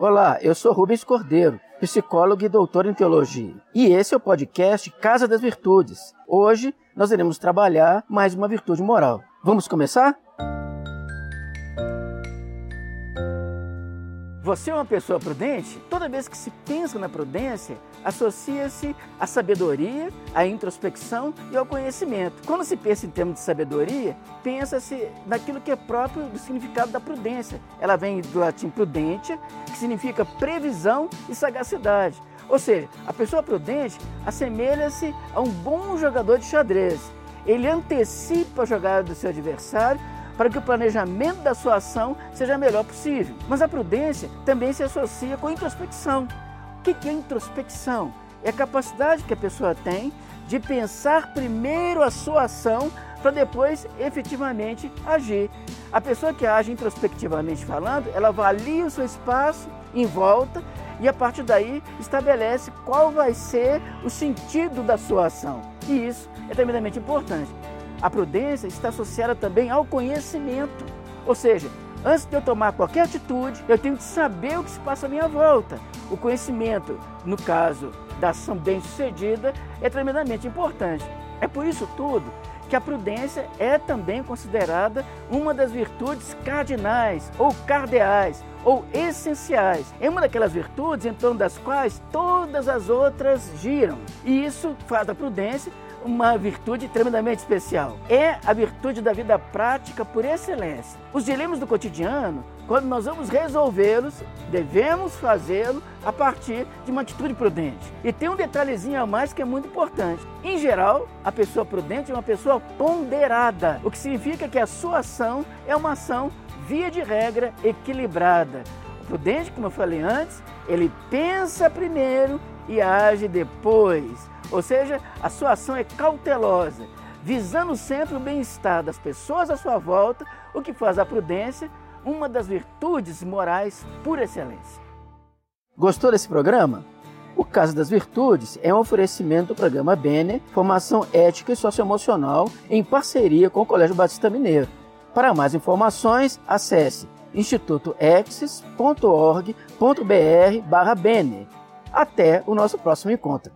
Olá, eu sou Rubens Cordeiro, psicólogo e doutor em teologia. E esse é o podcast Casa das Virtudes. Hoje nós iremos trabalhar mais uma virtude moral. Vamos começar? Você é uma pessoa prudente? Toda vez que se pensa na prudência, associa-se à sabedoria, à introspecção e ao conhecimento. Quando se pensa em termos de sabedoria, pensa-se naquilo que é próprio do significado da prudência. Ela vem do latim prudentia, que significa previsão e sagacidade. Ou seja, a pessoa prudente assemelha-se a um bom jogador de xadrez. Ele antecipa a jogada do seu adversário para que o planejamento da sua ação seja o melhor possível. Mas a prudência também se associa com a introspecção. O que é introspecção? É a capacidade que a pessoa tem de pensar primeiro a sua ação para depois efetivamente agir. A pessoa que age introspectivamente falando, ela avalia o seu espaço em volta e a partir daí estabelece qual vai ser o sentido da sua ação. E isso é tremendamente importante. A prudência está associada também ao conhecimento. Ou seja, antes de eu tomar qualquer atitude, eu tenho que saber o que se passa à minha volta. O conhecimento, no caso da ação bem-sucedida, é tremendamente importante. É por isso tudo que a prudência é também considerada uma das virtudes cardinais ou cardeais ou essenciais. É uma daquelas virtudes em torno das quais todas as outras giram. E isso faz da prudência uma virtude tremendamente especial. É a virtude da vida prática por excelência. Os dilemas do cotidiano, quando nós vamos resolvê-los, devemos fazê-lo a partir de uma atitude prudente. E tem um detalhezinho a mais que é muito importante. Em geral, a pessoa prudente é uma pessoa ponderada, o que significa que a sua ação é uma ação, via de regra, equilibrada. O prudente, como eu falei antes, ele pensa primeiro e age depois. Ou seja, a sua ação é cautelosa, visando sempre o bem-estar das pessoas à sua volta, o que faz a prudência uma das virtudes morais por excelência. Gostou desse programa? O Caso das Virtudes é um oferecimento do programa Bene, Formação Ética e Socioemocional, em parceria com o Colégio Batista Mineiro. Para mais informações, acesse institutoexis.org.br/bene. Até o nosso próximo encontro.